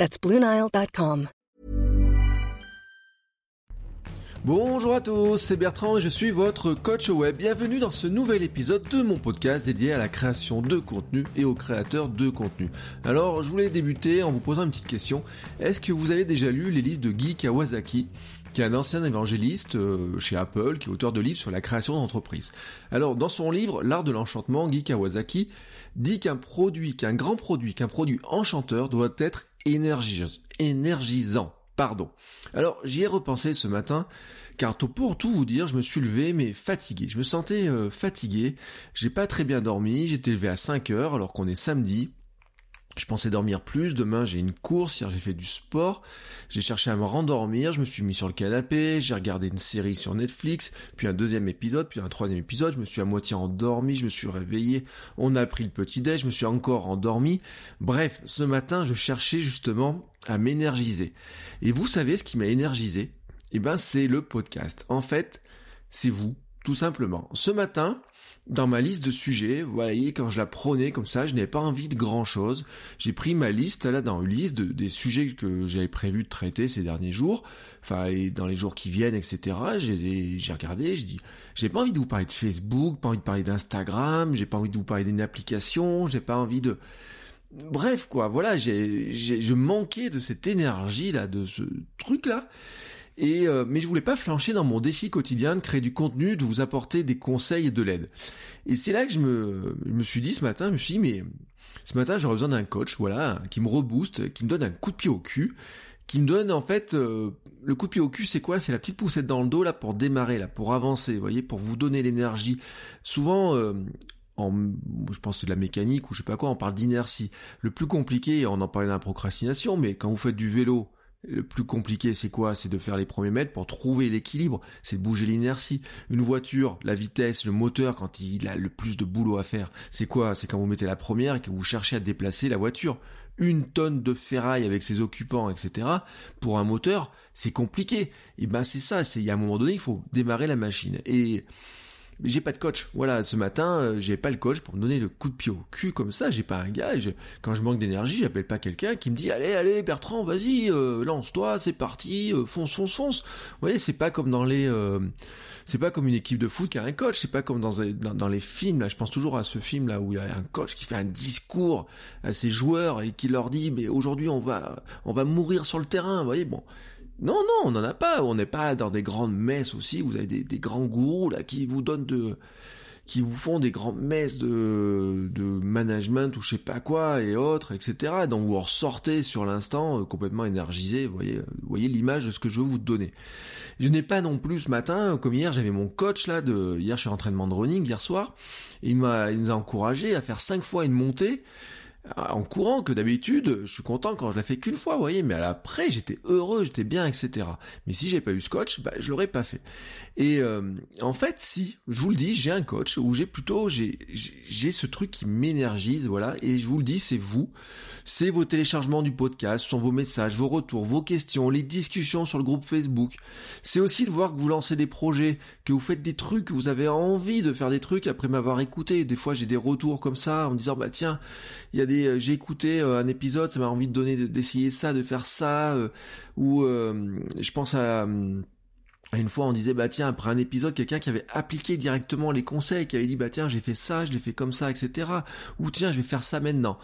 That's BlueNile.com. Bonjour à tous, c'est Bertrand et je suis votre coach web. Bienvenue dans ce nouvel épisode de mon podcast dédié à la création de contenu et aux créateurs de contenu. Alors, je voulais débuter en vous posant une petite question. Est-ce que vous avez déjà lu les livres de Guy Kawasaki qui est un ancien évangéliste euh, chez Apple, qui est auteur de livres sur la création d'entreprises? Alors, dans son livre L'art de l'enchantement, Guy Kawasaki dit qu'un produit, qu'un grand produit, qu'un produit enchanteur doit être énergisant. Pardon. Alors, j'y ai repensé ce matin, car pour tout vous dire, je me suis levé, mais fatigué. Je me sentais euh, fatigué, j'ai pas très bien dormi, j'étais levé à 5 heures, alors qu'on est samedi. Je pensais dormir plus, demain j'ai une course, hier j'ai fait du sport, j'ai cherché à me rendormir, je me suis mis sur le canapé, j'ai regardé une série sur Netflix, puis un deuxième épisode, puis un troisième épisode, je me suis à moitié endormi, je me suis réveillé, on a pris le petit déj, je me suis encore endormi. Bref, ce matin je cherchais justement à m'énergiser. Et vous savez ce qui m'a énergisé? Eh ben c'est le podcast. En fait, c'est vous, tout simplement. Ce matin, dans ma liste de sujets, voyez, quand je la prenais comme ça, je n'avais pas envie de grand chose. J'ai pris ma liste, là, dans une liste des sujets que j'avais prévu de traiter ces derniers jours, enfin, dans les jours qui viennent, etc. J'ai regardé, je dis, j'ai pas envie de vous parler de Facebook, pas envie de parler d'Instagram, j'ai pas envie de vous parler d'une application, j'ai pas envie de, bref, quoi, voilà, j'ai, je manquais de cette énergie, là, de ce truc, là. Et euh, mais je voulais pas flancher dans mon défi quotidien de créer du contenu, de vous apporter des conseils et de l'aide. Et c'est là que je me, me suis dit ce matin, je me suis dit mais ce matin j'aurais besoin d'un coach, voilà, qui me rebooste, qui me donne un coup de pied au cul, qui me donne en fait euh, le coup de pied au cul, c'est quoi? C'est la petite poussette dans le dos là pour démarrer, là pour avancer, vous voyez, pour vous donner l'énergie. Souvent euh, en, je pense c'est de la mécanique ou je sais pas quoi, on parle d'inertie. Le plus compliqué, on en parlait de la procrastination, mais quand vous faites du vélo, le plus compliqué, c'est quoi? C'est de faire les premiers mètres pour trouver l'équilibre, c'est de bouger l'inertie. Une voiture, la vitesse, le moteur, quand il a le plus de boulot à faire, c'est quoi? C'est quand vous mettez la première et que vous cherchez à déplacer la voiture. Une tonne de ferraille avec ses occupants, etc. Pour un moteur, c'est compliqué. Et ben c'est ça, c'est il y a un moment donné, il faut démarrer la machine. Et j'ai pas de coach. Voilà, ce matin, euh, j'ai pas le coach pour me donner le coup de pied au cul comme ça. J'ai pas un gars. quand je manque d'énergie, j'appelle pas quelqu'un qui me dit allez, allez, Bertrand, vas-y, euh, lance-toi, c'est parti, euh, fonce, fonce, fonce. Vous voyez, c'est pas comme dans les, c'est pas comme une équipe de foot qui a un coach. C'est pas comme dans, les films. Là, je pense toujours à ce film là où il y a un coach qui fait un discours à ses joueurs et qui leur dit mais aujourd'hui on va, on va mourir sur le terrain. Vous voyez, bon. Non, non, on n'en a pas. On n'est pas dans des grandes messes aussi. Vous avez des, grands gourous là qui vous donnent de, qui vous font des grandes messes de, de management ou je sais pas quoi et autres, etc. Donc vous ressortez sur l'instant euh, complètement énergisé. Vous voyez, voyez l'image de ce que je veux vous donner. Je n'ai pas non plus ce matin, comme hier, j'avais mon coach là de, hier je suis en entraînement de running hier soir, il m'a, il nous a encouragé à faire cinq fois une montée. Euh, en courant que d'habitude, je suis content quand je la fais qu'une fois, voyez, mais après j'étais heureux, j'étais bien, etc. Mais si j'ai pas eu ce coach, bah, je l'aurais pas fait. Et euh, en fait, si, je vous le dis, j'ai un coach où j'ai plutôt, j'ai, j'ai ce truc qui m'énergise, voilà, et je vous le dis, c'est vous, c'est vos téléchargements du podcast, sont vos messages, vos retours, vos questions, les discussions sur le groupe Facebook. C'est aussi de voir que vous lancez des projets, que vous faites des trucs, que vous avez envie de faire des trucs après m'avoir écouté. Des fois, j'ai des retours comme ça en me disant, bah tiens, il y a euh, j'ai écouté euh, un épisode, ça m'a envie de donner, d'essayer ça, de faire ça, euh, ou je pense à une fois, on disait, bah tiens, après un épisode, quelqu'un qui avait appliqué directement les conseils, qui avait dit, bah tiens, j'ai fait ça, je l'ai fait comme ça, etc. Ou tiens, je vais faire ça maintenant.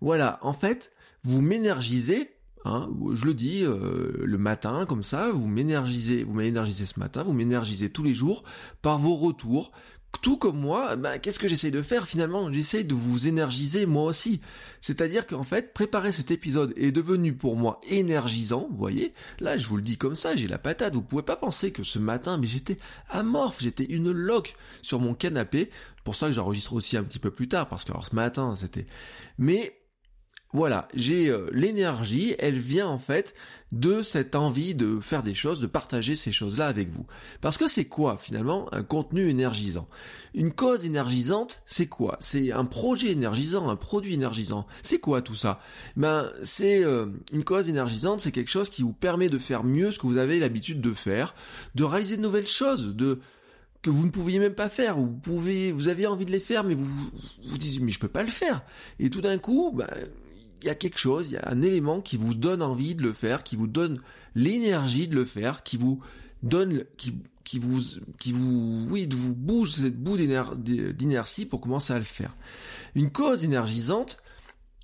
Voilà, en fait, vous m'énergisez, hein, je le dis, le matin, comme ça, vous m'énergisez, vous m'énergisez ce matin, vous m'énergisez tous les jours par vos retours, tout comme moi, bah, qu'est-ce que j'essaye de faire finalement? J'essaye de vous énergiser moi aussi. C'est-à-dire qu'en fait, préparer cet épisode est devenu pour moi énergisant, vous voyez? Là, je vous le dis comme ça, j'ai la patate. Vous pouvez pas penser que ce matin, mais j'étais amorphe, j'étais une loque sur mon canapé. Pour ça que j'enregistre aussi un petit peu plus tard, parce que alors ce matin, c'était... Mais voilà, j'ai euh, l'énergie, elle vient en fait de cette envie de faire des choses, de partager ces choses-là avec vous. Parce que c'est quoi finalement un contenu énergisant? Une cause énergisante, c'est quoi? C'est un projet énergisant, un produit énergisant. C'est quoi tout ça? Ben c'est euh, une cause énergisante, c'est quelque chose qui vous permet de faire mieux ce que vous avez l'habitude de faire, de réaliser de nouvelles choses, de que vous ne pouviez même pas faire, vous pouvez, vous aviez envie de les faire, mais vous vous, dites mais je peux pas le faire. Et tout d'un coup, ben, il y a quelque chose, il y a un élément qui vous donne envie de le faire, qui vous donne l'énergie de le faire, qui vous donne, qui, qui vous, qui vous, oui, vous bouge cette bout d'inertie pour commencer à le faire. Une cause énergisante,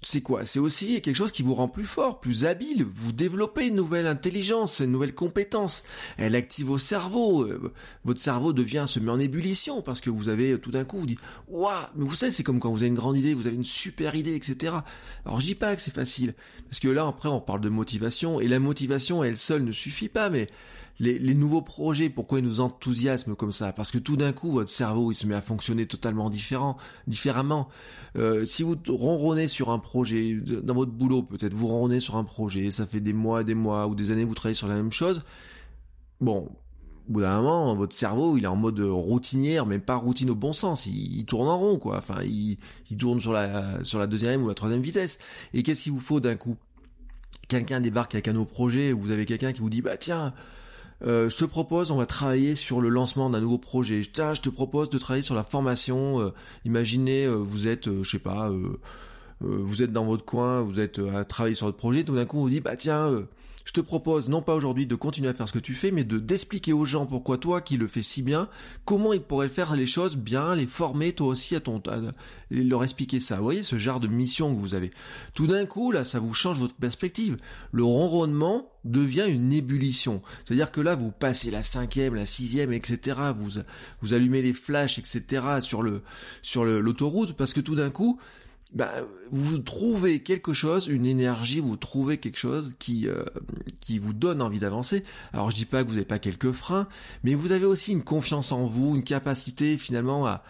c'est quoi? C'est aussi quelque chose qui vous rend plus fort, plus habile. Vous développez une nouvelle intelligence, une nouvelle compétence. Elle active vos cerveaux. Euh, votre cerveau devient se met en ébullition parce que vous avez tout d'un coup vous dites waouh. Mais vous savez, c'est comme quand vous avez une grande idée, vous avez une super idée, etc. Alors je dis pas que c'est facile parce que là après on parle de motivation et la motivation elle seule ne suffit pas, mais les, nouveaux projets, pourquoi ils nous enthousiasment comme ça? Parce que tout d'un coup, votre cerveau, il se met à fonctionner totalement différent, différemment. Euh, si vous ronronnez sur un projet, dans votre boulot peut-être, vous ronronnez sur un projet, ça fait des mois, des mois ou des années que vous travaillez sur la même chose, bon, au bout d'un moment, votre cerveau, il est en mode routinière, mais pas routine au bon sens. Il, tourne en rond, quoi. Enfin, il, il, tourne sur la, sur la deuxième ou la troisième vitesse. Et qu'est-ce qu'il vous faut d'un coup? Quelqu'un débarque avec un nouveau projet, ou vous avez quelqu'un qui vous dit, bah tiens, euh, je te propose, on va travailler sur le lancement d'un nouveau projet. Je, je te propose de travailler sur la formation. Euh, imaginez, euh, vous êtes, je sais pas, vous êtes dans votre coin, vous êtes à travailler sur votre projet. Tout d'un coup, on vous dit, bah tiens, je te propose non pas aujourd'hui de continuer à faire ce que tu fais, mais de d'expliquer aux gens pourquoi toi qui le fais si bien, comment ils pourraient faire les choses bien, les former toi aussi à ton, leur expliquer ça. Vous voyez ce genre de mission que vous avez. Tout d'un coup là, ça vous change votre perspective. Le ronronnement devient une ébullition. C'est-à-dire que là, vous passez la cinquième, la sixième, etc. Vous vous allumez les flashs, etc. sur le sur l'autoroute parce que tout d'un coup bah, vous trouvez quelque chose, une énergie, vous trouvez quelque chose qui euh, qui vous donne envie d'avancer. Alors je dis pas que vous n'avez pas quelques freins, mais vous avez aussi une confiance en vous, une capacité finalement à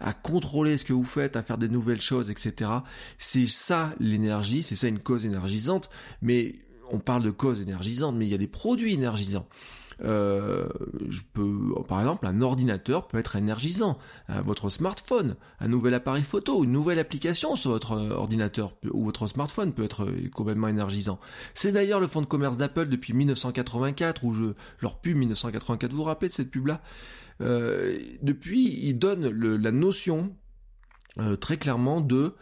à contrôler ce que vous faites, à faire des nouvelles choses, etc. C'est ça l'énergie, c'est ça une cause énergisante. Mais on parle de cause énergisante, mais il y a des produits énergisants. Euh, je peux, par exemple, un ordinateur peut être énergisant. Euh, votre smartphone, un nouvel appareil photo, une nouvelle application sur votre euh, ordinateur ou votre smartphone peut être complètement énergisant. C'est d'ailleurs le fonds de commerce d'Apple depuis 1984 où je leur pub 1984. Vous vous rappelez de cette pub-là? Depuis, ils donnent la notion très clairement de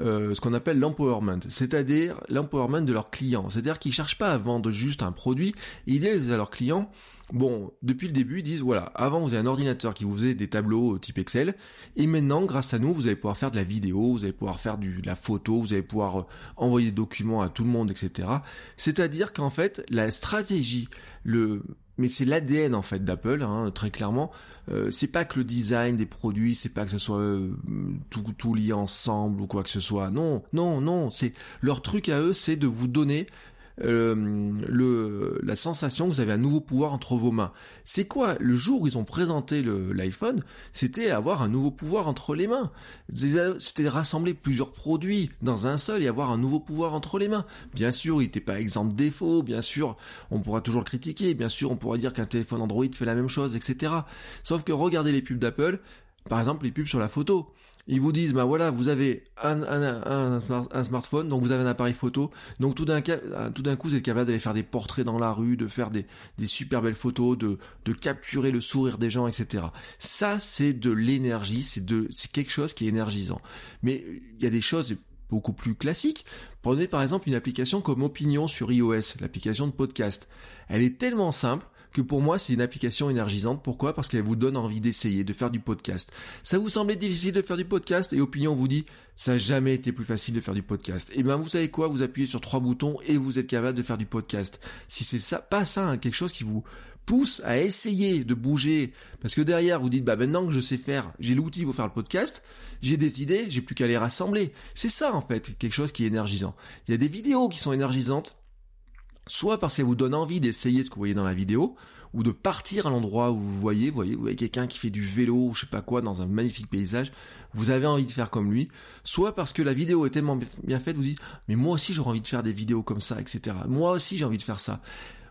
euh, ce qu'on appelle l'empowerment, c'est-à-dire l'empowerment de leurs clients. C'est-à-dire qu'ils cherchent pas à vendre juste un produit, ils disent à leurs clients, bon, depuis le début, ils disent, voilà, avant vous avez un ordinateur qui vous faisait des tableaux type Excel, et maintenant, grâce à nous, vous allez pouvoir faire de la vidéo, vous allez pouvoir faire du, de la photo, vous allez pouvoir euh, envoyer des documents à tout le monde, etc. C'est-à-dire qu'en fait, la stratégie, le, mais c'est l'ADN en fait d'Apple, hein, très clairement. Euh, c'est pas que le design des produits, c'est pas que ce soit euh, tout, tout lié ensemble ou quoi que ce soit. Non, non, non. C'est leur truc à eux, c'est de vous donner euh, le, la sensation que vous avez un nouveau pouvoir entre vos mains. C'est quoi Le jour où ils ont présenté l'iPhone, c'était avoir un nouveau pouvoir entre les mains. C'était rassembler plusieurs produits dans un seul et avoir un nouveau pouvoir entre les mains. Bien sûr, il n'était pas exempt de défauts, bien sûr, on pourra toujours le critiquer, bien sûr, on pourra dire qu'un téléphone Android fait la même chose, etc. Sauf que regardez les pubs d'Apple, par exemple les pubs sur la photo. Ils vous disent, bah voilà, vous avez un, smartphone, donc vous avez un appareil photo, donc tout d'un tout d'un coup, vous êtes capable d'aller faire des portraits dans la rue, de faire des, super belles photos, de, capturer le sourire des gens, etc. Ça, c'est de l'énergie, c'est c'est quelque chose qui est énergisant. Mais il y a des choses beaucoup plus classiques. Prenez par exemple une application comme Opinion sur iOS, l'application de podcast. Elle est tellement simple que pour moi c'est une application énergisante. Pourquoi? Parce qu'elle vous donne envie d'essayer, de faire du podcast. Ça vous semblait difficile de faire du podcast? Et Opinion vous dit ça n'a jamais été plus facile de faire du podcast. Et eh ben vous savez quoi? Vous appuyez sur trois boutons et vous êtes capable de faire du podcast. Si c'est ça, pas ça, hein, quelque chose qui vous pousse à essayer de bouger, parce que derrière vous dites bah maintenant que je sais faire, j'ai l'outil pour faire le podcast, j'ai des idées, j'ai plus qu'à les rassembler. C'est ça en fait, quelque chose qui est énergisant. Il y a des vidéos qui sont énergisantes, soit parce qu'elle vous donne envie d'essayer ce que vous voyez dans la vidéo, ou de partir à l'endroit où vous voyez, vous voyez, vous voyez quelqu'un qui fait du vélo ou je sais pas quoi dans un magnifique paysage, vous avez envie de faire comme lui, soit parce que la vidéo est tellement bien faite, vous dites, mais moi aussi j'aurais envie de faire des vidéos comme ça, etc. Moi aussi j'ai envie de faire ça.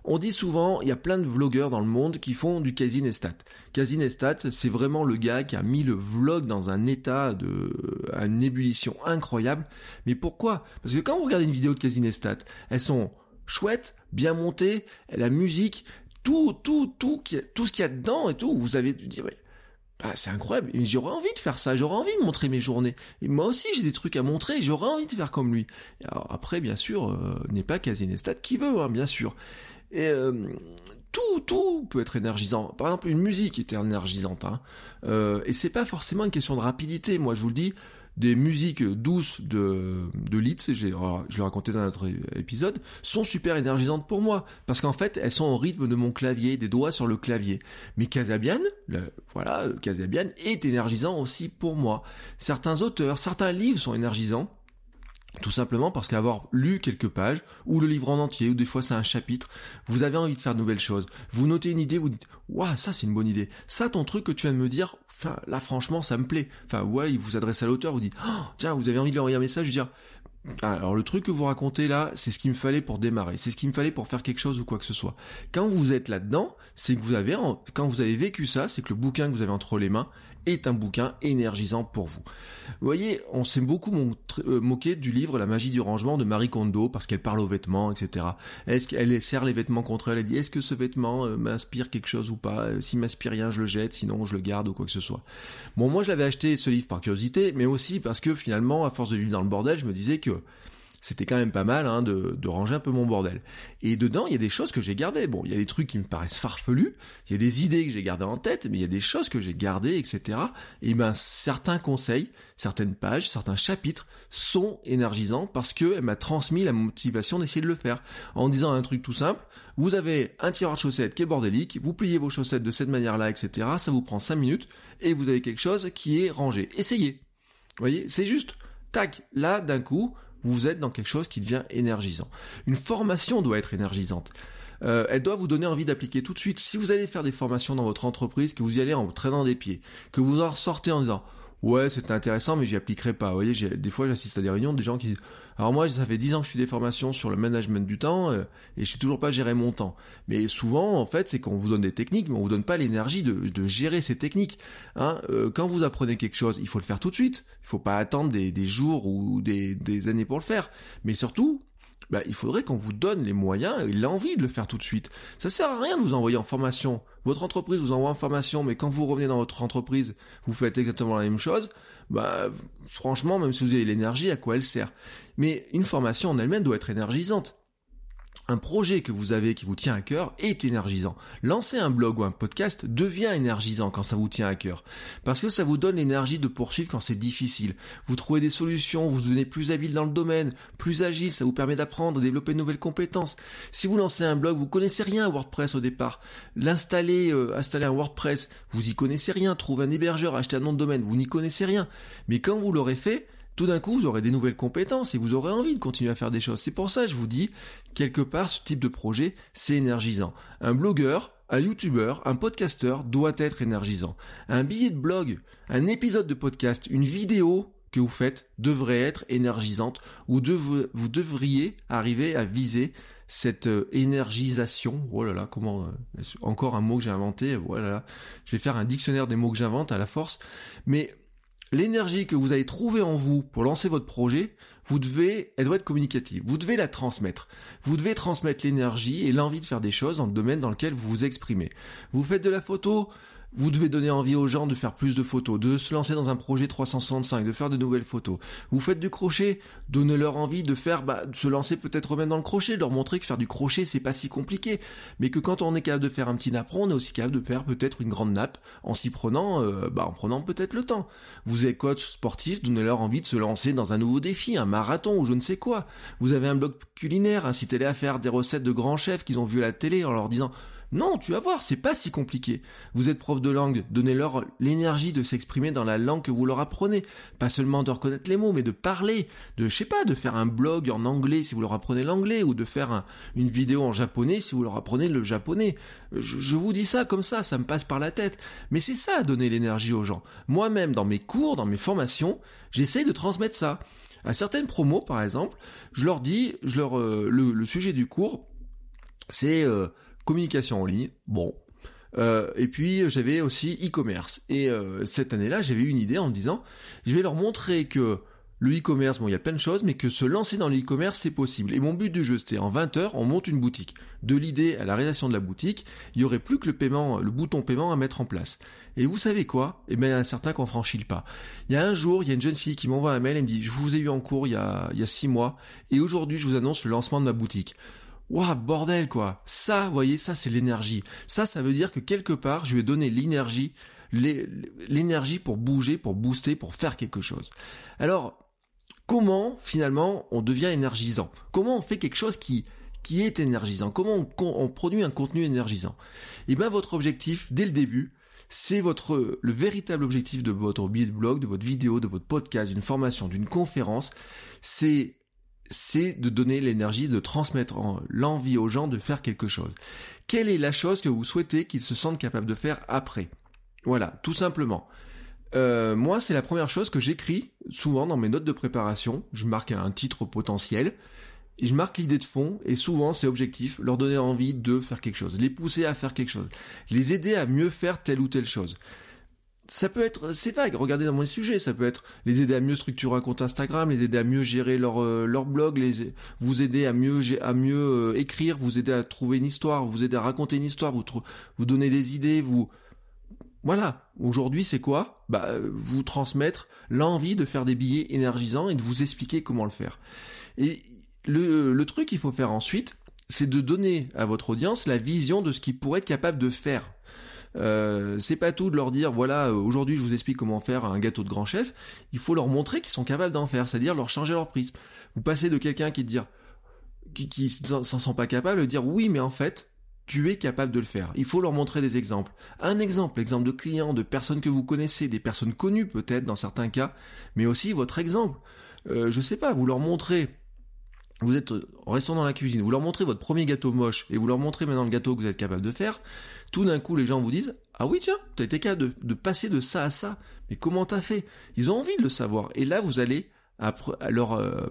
On dit souvent, il y a plein de vlogueurs dans le monde qui font du Casinestat. Casinestat, c'est vraiment le gars qui a mis le vlog dans un état de, une ébullition incroyable. Mais pourquoi? Parce que quand vous regardez une vidéo de Casinestat, elles sont chouettes, bien montées, la musique, tout, tout, tout, tout ce qu'il y a dedans et tout, vous avez dû dire, bah, c'est incroyable. J'aurais envie de faire ça. J'aurais envie de montrer mes journées. Et moi aussi, j'ai des trucs à montrer. J'aurais envie de faire comme lui. Après, bien sûr, euh, n'est pas Casinestat qui veut, hein, bien sûr. Et euh, tout, tout peut être énergisant. Par exemple, une musique est énergisante. Hein. Euh, et c'est pas forcément une question de rapidité. Moi, je vous le dis, des musiques douces de, de Litz, je l'ai raconté dans notre épisode, sont super énergisantes pour moi. Parce qu'en fait, elles sont au rythme de mon clavier, des doigts sur le clavier. Mais Casabian, voilà, Casabian est énergisant aussi pour moi. Certains auteurs, certains livres sont énergisants. Tout simplement parce qu'avoir lu quelques pages, ou le livre en entier, ou des fois c'est un chapitre, vous avez envie de faire de nouvelles choses. Vous notez une idée, vous dites, waouh, ça c'est une bonne idée. Ça, ton truc que tu viens de me dire, là franchement, ça me plaît. Enfin, ouais, il vous adresse à l'auteur, vous dites, oh, tiens, vous avez envie de lui envoyer un message, dire, alors le truc que vous racontez là, c'est ce qu'il me fallait pour démarrer, c'est ce qu'il me fallait pour faire quelque chose ou quoi que ce soit. Quand vous êtes là-dedans, c'est que vous avez, quand vous avez vécu ça, c'est que le bouquin que vous avez entre les mains est un bouquin énergisant pour vous. Vous voyez, on s'est beaucoup euh, moqué du livre La magie du rangement de Marie Kondo parce qu'elle parle aux vêtements, etc. Est-ce qu'elle serre les vêtements contre elle? Elle dit est-ce que ce vêtement euh, m'inspire quelque chose ou pas? Euh, S'il m'inspire rien, je le jette, sinon je le garde ou quoi que ce soit. Bon, moi je l'avais acheté ce livre par curiosité, mais aussi parce que finalement, à force de vivre dans le bordel, je me disais que c'était quand même pas mal hein, de, de, ranger un peu mon bordel. Et dedans, il y a des choses que j'ai gardées. Bon, il y a des trucs qui me paraissent farfelus, il y a des idées que j'ai gardées en tête, mais il y a des choses que j'ai gardées, etc. Et ben, certains conseils, certaines pages, certains chapitres sont énergisants parce qu'elle m'a transmis la motivation d'essayer de le faire. En disant un truc tout simple, vous avez un tiroir de chaussettes qui est bordélique, vous pliez vos chaussettes de cette manière-là, etc. Ça vous prend 5 minutes et vous avez quelque chose qui est rangé. Essayez. Vous voyez, c'est juste, tac, là, d'un coup, vous êtes dans quelque chose qui devient énergisant. Une formation doit être énergisante. Euh, elle doit vous donner envie d'appliquer tout de suite. Si vous allez faire des formations dans votre entreprise, que vous y allez en traînant des pieds, que vous en sortez en disant ouais c'est intéressant mais j'y appliquerai pas. Vous voyez, des fois j'assiste à des réunions des gens qui disent alors moi ça fait 10 ans que je fais des formations sur le management du temps euh, et je sais toujours pas gérer mon temps. Mais souvent en fait c'est qu'on vous donne des techniques mais on vous donne pas l'énergie de, gérer ces techniques. Hein. Euh, quand vous apprenez quelque chose il faut le faire tout de suite. Il faut pas attendre des, jours ou des années pour le faire. Mais surtout bah, il faudrait qu'on vous donne les moyens et l'envie de le faire tout de suite. Ça sert à rien de vous envoyer en formation. Votre entreprise vous envoie en formation, mais quand vous revenez dans votre entreprise, vous faites exactement la même chose. Bah, franchement, même si vous avez l'énergie, à quoi elle sert? Mais une formation en elle-même doit être énergisante un projet que vous avez qui vous tient à cœur est énergisant. Lancer un blog ou un podcast devient énergisant quand ça vous tient à cœur. Parce que ça vous donne l'énergie de poursuivre quand c'est difficile. Vous trouvez des solutions, vous devenez plus habile dans le domaine, plus agile, ça vous permet d'apprendre, de développer de nouvelles compétences. Si vous lancez un blog, vous connaissez rien à WordPress au départ. L'installer, euh, installer un WordPress, vous y connaissez rien. Trouver un hébergeur, acheter un nom de domaine, vous n'y connaissez rien. Mais quand vous l'aurez fait, tout d'un coup, vous aurez des nouvelles compétences et vous aurez envie de continuer à faire des choses. C'est pour ça que je vous dis, quelque part, ce type de projet, c'est énergisant. Un blogueur, un youtubeur, un podcasteur doit être énergisant. Un billet de blog, un épisode de podcast, une vidéo que vous faites devrait être énergisante ou vous devriez arriver à viser cette euh, énergisation. Oh là là, comment euh, encore un mot que j'ai inventé. Voilà, oh je vais faire un dictionnaire des mots que j'invente à la force. Mais l'énergie que vous avez trouvée en vous pour lancer votre projet, vous devez, elle doit être communicative. Vous devez la transmettre. Vous devez transmettre l'énergie et l'envie de faire des choses dans le domaine dans lequel vous vous exprimez. Vous faites de la photo, vous devez donner envie aux gens de faire plus de photos, de se lancer dans un projet 365, de faire de nouvelles photos. Vous faites du crochet, donnez-leur envie de faire, bah, de se lancer peut-être même dans le crochet, leur montrer que faire du crochet c'est pas si compliqué, mais que quand on est capable de faire un petit napperon, on est aussi capable de faire peut-être une grande nappe en s'y prenant, euh, bah, en prenant peut-être le temps. Vous êtes coach sportif, donnez-leur envie de se lancer dans un nouveau défi, un marathon ou je ne sais quoi. Vous avez un blog culinaire, incitez-les à faire des recettes de grands chefs qu'ils ont vu à la télé en leur disant Non, tu vas voir, c'est pas si compliqué. Vous êtes prof de langue, donnez-leur l'énergie de s'exprimer dans la langue que vous leur apprenez. Pas seulement de reconnaître les mots, mais de parler, de, je sais pas, de faire un blog en anglais si vous leur apprenez l'anglais, ou de faire une vidéo en japonais si vous leur apprenez le japonais. Je, vous dis ça comme ça, ça me passe par la tête. Mais c'est ça, donner l'énergie aux gens. Moi-même, dans mes cours, dans mes formations, j'essaie de transmettre ça. À certaines promos, par exemple, je leur dis, je leur, euh, le, sujet du cours, c'est euh, communication en ligne. Bon. Euh, et puis j'avais aussi e-commerce. Et cette année-là, j'avais une idée en me disant, je vais leur montrer que le e-commerce, bon, il y a plein de choses, mais que se lancer dans le e-commerce, c'est possible. Et mon but du jeu, c'était en 20 heures, on monte une boutique. De l'idée à la réalisation de la boutique, il y aurait plus que le paiement, le bouton paiement à mettre en place. Et vous savez quoi? Eh bien, il y a certains qu'on franchit le pas. Il y a un jour, il y a une jeune fille qui m'envoie un mail et me dit, je vous ai eu en cours il y a, il y a six mois, et aujourd'hui, je vous annonce le lancement de ma boutique. Waouh, bordel quoi Ça, vous voyez, ça c'est l'énergie. Ça, ça veut dire que quelque part, je lui ai donné l'énergie, l'énergie pour bouger, pour booster, pour faire quelque chose. Alors, comment finalement on devient énergisant? Comment on fait quelque chose qui qui est énergisant? Comment on, produit un contenu énergisant? Eh bien votre objectif dès le début, c'est votre le véritable objectif de votre billet de blog, de votre vidéo, de votre podcast, d'une formation, d'une conférence, c'est c'est de donner l'énergie, de transmettre l'envie aux gens de faire quelque chose. Quelle est la chose que vous souhaitez qu'ils se sentent capables de faire après? Voilà, tout simplement. Euh, moi, c'est la première chose que j'écris souvent dans mes notes de préparation. Je marque un titre potentiel je marque l'idée de fond et souvent c'est objectif, leur donner envie de faire quelque chose, les pousser à faire quelque chose, les aider à mieux faire telle ou telle chose. Ça peut être, c'est vague, regardez dans mon sujet, ça peut être les aider à mieux structurer un compte Instagram, les aider à mieux gérer leur, euh, blog, les, vous aider à mieux, à mieux euh, écrire, vous aider à trouver une histoire, vous aider à raconter une histoire, vous, vous donner des idées, vous, voilà. Aujourd'hui, c'est quoi? Bah, vous transmettre l'envie de faire des billets énergisants et de vous expliquer comment le faire. Et le, le truc qu'il faut faire ensuite, c'est de donner à votre audience la vision de ce qu'ils pourraient être capables de faire. Euh, c'est pas tout de leur dire voilà aujourd'hui je vous explique comment faire un gâteau de grand chef. Il faut leur montrer qu'ils sont capables d'en faire, c'est-à-dire leur changer leur prisme. Vous passez de quelqu'un qui dire qui, qui s'en sent pas capable de dire oui mais en fait tu es capable de le faire. Il faut leur montrer des exemples. Un exemple, exemple de clients, de personnes que vous connaissez, des personnes connues peut-être dans certains cas, mais aussi votre exemple. Euh, je sais pas, vous leur montrez, vous êtes restant dans la cuisine, vous leur montrez votre premier gâteau moche et vous leur montrez maintenant le gâteau que vous êtes capable de faire. Tout d'un coup, les gens vous disent ah oui tiens, tu as été capable de, passer de ça à ça. Mais comment t'as fait? Ils ont envie de le savoir. Et là, vous allez après, leur, euh,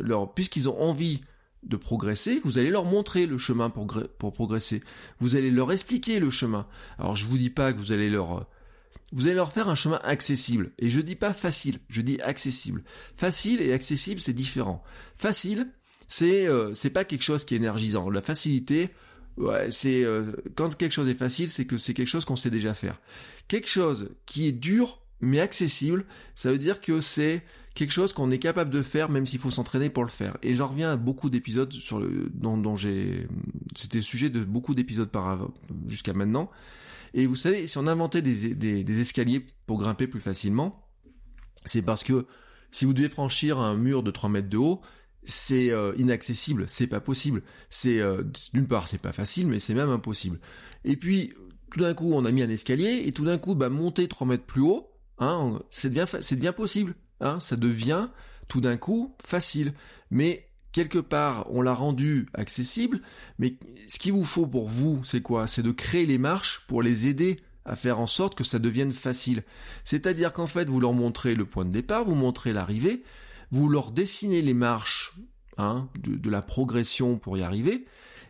leur puisqu'ils ont envie de progresser, vous allez leur montrer le chemin pour, progresser. Vous allez leur expliquer le chemin. Alors je vous dis pas que vous allez leur vous allez leur faire un chemin accessible. Et je dis pas facile, je dis accessible. Facile et accessible, c'est différent. Facile, c'est euh, c'est pas quelque chose qui est énergisant. La facilité, ouais, c'est euh, quand quelque chose est facile, c'est que c'est quelque chose qu'on sait déjà faire. Quelque chose qui est dur mais accessible, ça veut dire que c'est quelque chose qu'on est capable de faire même s'il faut s'entraîner pour le faire. Et j'en reviens à beaucoup d'épisodes sur le dont, dont j'ai c'était sujet de beaucoup d'épisodes par jusqu'à maintenant. Et vous savez, si on inventait des, des, des escaliers pour grimper plus facilement, c'est parce que si vous devez franchir un mur de 3 mètres de haut, c'est euh, inaccessible, c'est pas possible. C'est euh, d'une part c'est pas facile, mais c'est même impossible. Et puis tout d'un coup on a mis un escalier et tout d'un coup bah monter 3 mètres plus haut, hein, c'est bien c'est bien possible. Hein, ça devient tout d'un coup facile. Mais quelque part, on l'a rendu accessible, mais ce qu'il vous faut pour vous, c'est quoi? C'est de créer les marches pour les aider à faire en sorte que ça devienne facile. C'est-à-dire qu'en fait, vous leur montrez le point de départ, vous montrez l'arrivée, vous leur dessinez les marches hein, de, la progression pour y arriver.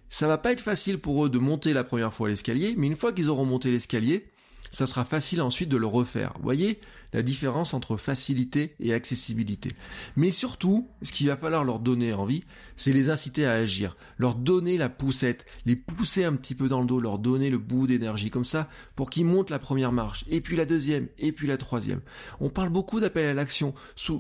Ça va pas être facile pour eux de monter la première fois l'escalier, mais une fois qu'ils auront monté l'escalier, ça sera facile ensuite de le refaire. Vous voyez la différence entre facilité et accessibilité. Mais surtout, ce qu'il va falloir leur donner envie, c'est les inciter à agir, leur donner la poussette, les pousser un petit peu dans le dos, leur donner le bout d'énergie comme ça pour qu'ils montent la première marche, et puis la deuxième, et puis la troisième. On parle beaucoup d'appel à l'action.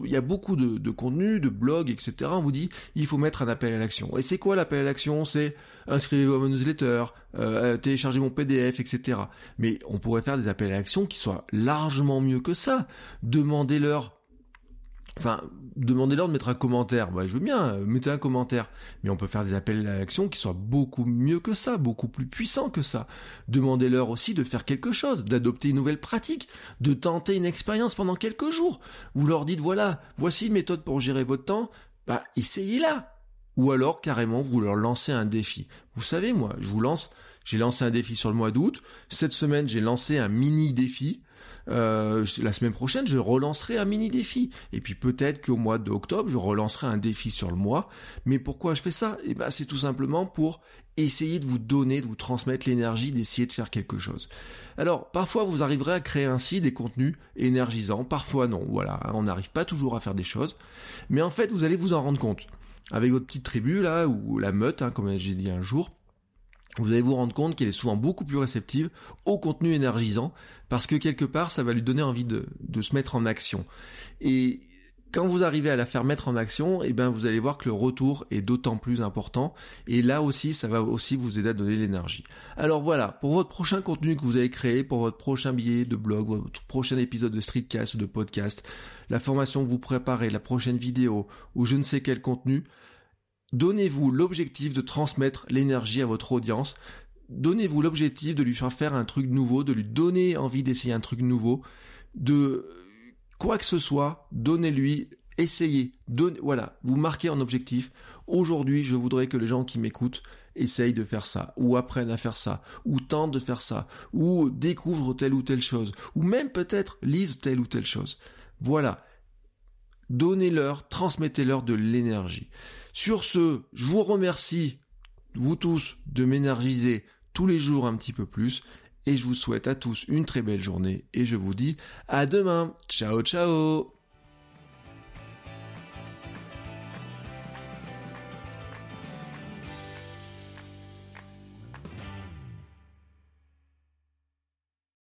Il y a beaucoup de, contenu, de blogs, etc. On vous dit il faut mettre un appel à l'action. Et c'est quoi l'appel à l'action? C'est inscrivez-vous à mon newsletter, euh, téléchargez mon PDF, etc. Mais on pourrait faire des appels à l'action qui soient largement mieux que ça. Demandez-leur demandez-leur de mettre un commentaire. Bah, je veux bien, euh, mettez un commentaire. Mais on peut faire des appels à l'action qui soient beaucoup mieux que ça, beaucoup plus puissants que ça. Demandez-leur aussi de faire quelque chose, d'adopter une nouvelle pratique, de tenter une expérience pendant quelques jours. Vous leur dites, voilà, voici une méthode pour gérer votre temps, bah, essayez-la. Ou alors, carrément, vous leur lancez un défi. Vous savez, moi, je vous lance, j'ai lancé un défi sur le mois d'août. Cette semaine, j'ai lancé un mini défi. Euh, la semaine prochaine, je relancerai un mini défi. Et puis peut-être qu'au mois d'octobre, je relancerai un défi sur le mois. Mais pourquoi je fais ça? Eh ben, c'est tout simplement pour essayer de vous donner, de vous transmettre l'énergie, d'essayer de faire quelque chose. Alors, parfois, vous arriverez à créer ainsi des contenus énergisants. Parfois, non. Voilà, on n'arrive pas toujours à faire des choses. Mais en fait, vous allez vous en rendre compte. Avec votre petite tribu, là, ou la meute, hein, comme j'ai dit un jour, vous allez vous rendre compte qu'elle est souvent beaucoup plus réceptive au contenu énergisant parce que quelque part ça va lui donner envie de, se mettre en action. Et quand vous arrivez à la faire mettre en action, et eh ben vous allez voir que le retour est d'autant plus important et là aussi ça va aussi vous aider à donner l'énergie. Alors voilà, pour votre prochain contenu que vous allez créer, pour votre prochain billet de blog, votre prochain épisode de streetcast ou de podcast, la formation que vous préparez, la prochaine vidéo ou je ne sais quel contenu, Donnez-vous l'objectif de transmettre l'énergie à votre audience. Donnez-vous l'objectif de lui faire faire un truc nouveau, de lui donner envie d'essayer un truc nouveau, de quoi que ce soit, donnez-lui, essayez, donnez, voilà, vous marquez un objectif. Aujourd'hui, je voudrais que les gens qui m'écoutent essayent de faire ça, ou apprennent à faire ça, ou tentent de faire ça, ou découvrent telle ou telle chose, ou même peut-être lisent telle ou telle chose. Voilà. Donnez-leur, transmettez-leur de l'énergie. Sur ce, je vous remercie, vous tous, de m'énergiser tous les jours un petit peu plus, et je vous souhaite à tous une très belle journée, et je vous dis à demain. Ciao ciao